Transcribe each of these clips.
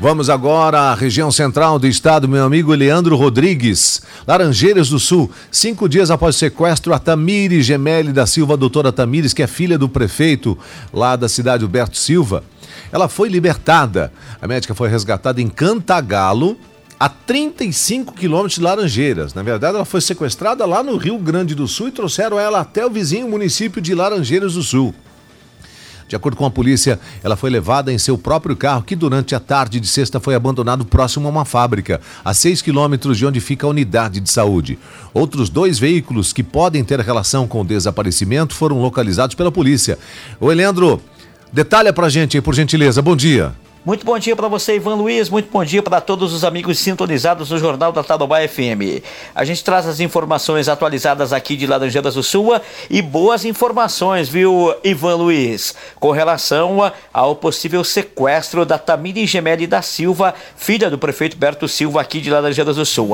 Vamos agora à região central do estado, meu amigo Leandro Rodrigues. Laranjeiras do Sul, cinco dias após o sequestro, a Tamires Gemelli da Silva, a doutora Tamires, que é filha do prefeito lá da cidade, Alberto Silva, ela foi libertada. A médica foi resgatada em Cantagalo, a 35 quilômetros de Laranjeiras. Na verdade, ela foi sequestrada lá no Rio Grande do Sul e trouxeram ela até o vizinho município de Laranjeiras do Sul. De acordo com a polícia, ela foi levada em seu próprio carro, que durante a tarde de sexta foi abandonado próximo a uma fábrica, a 6 quilômetros de onde fica a unidade de saúde. Outros dois veículos que podem ter relação com o desaparecimento foram localizados pela polícia. O Leandro, detalha pra gente aí, por gentileza. Bom dia. Muito bom dia para você, Ivan Luiz. Muito bom dia para todos os amigos sintonizados no Jornal da Tarobá FM. A gente traz as informações atualizadas aqui de Laranjeiras do Sul e boas informações, viu, Ivan Luiz, com relação ao possível sequestro da Tamiri Gemelli da Silva, filha do prefeito Berto Silva aqui de Laranjeiras do Sul.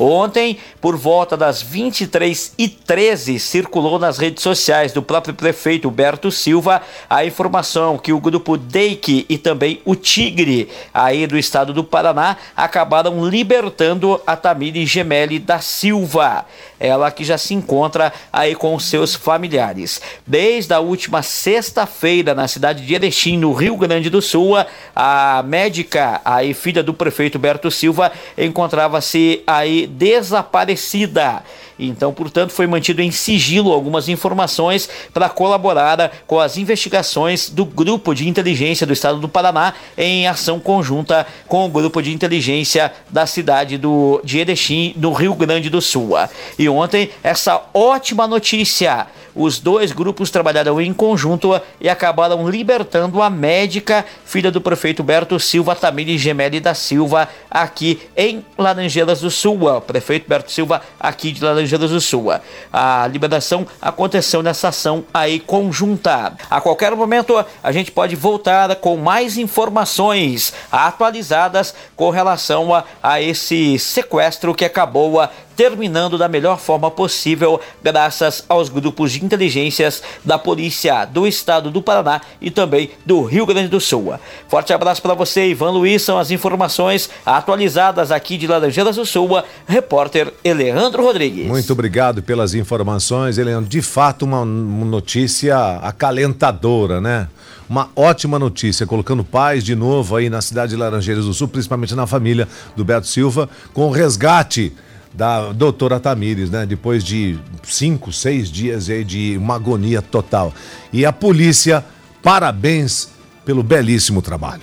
Ontem, por volta das 23h13, circulou nas redes sociais do próprio prefeito Berto Silva a informação que o grupo DEIC e também o Tigre, aí do estado do Paraná, acabaram libertando a Tamiri Gemelli da Silva. Ela que já se encontra aí com seus familiares. Desde a última sexta-feira, na cidade de Erechim, no Rio Grande do Sul, a médica, aí filha do prefeito Berto Silva, encontrava-se aí desaparecida. Então, portanto, foi mantido em sigilo algumas informações para colaborar com as investigações do grupo de inteligência do estado do Paraná em ação conjunta com o grupo de inteligência da cidade do, de Erechim, no Rio Grande do Sul. E ontem, essa ótima notícia: os dois grupos trabalharam em conjunto e acabaram libertando a médica, filha do prefeito Berto Silva, Tamiri Gemelli da Silva, aqui em Laranjeiras do Sul. O prefeito Berto Silva, aqui de Laranjeiras do Sul. A liberação aconteceu nessa ação aí conjunta. A qualquer momento a gente pode voltar com mais informações atualizadas com relação a, a esse sequestro que acabou terminando da melhor forma possível, graças aos grupos de inteligências da Polícia do Estado do Paraná e também do Rio Grande do Sul. Forte abraço para você, Ivan Luiz. São as informações atualizadas aqui de Laranjeiras do Sul. Repórter Eleandro Rodrigues. Muito obrigado pelas informações, Eleandro. De fato, uma notícia acalentadora, né? Uma ótima notícia, colocando paz de novo aí na cidade de Laranjeiras do Sul, principalmente na família do Beto Silva, com resgate da doutora Tamires, né? Depois de cinco, seis dias aí de uma agonia total. E a polícia, parabéns pelo belíssimo trabalho.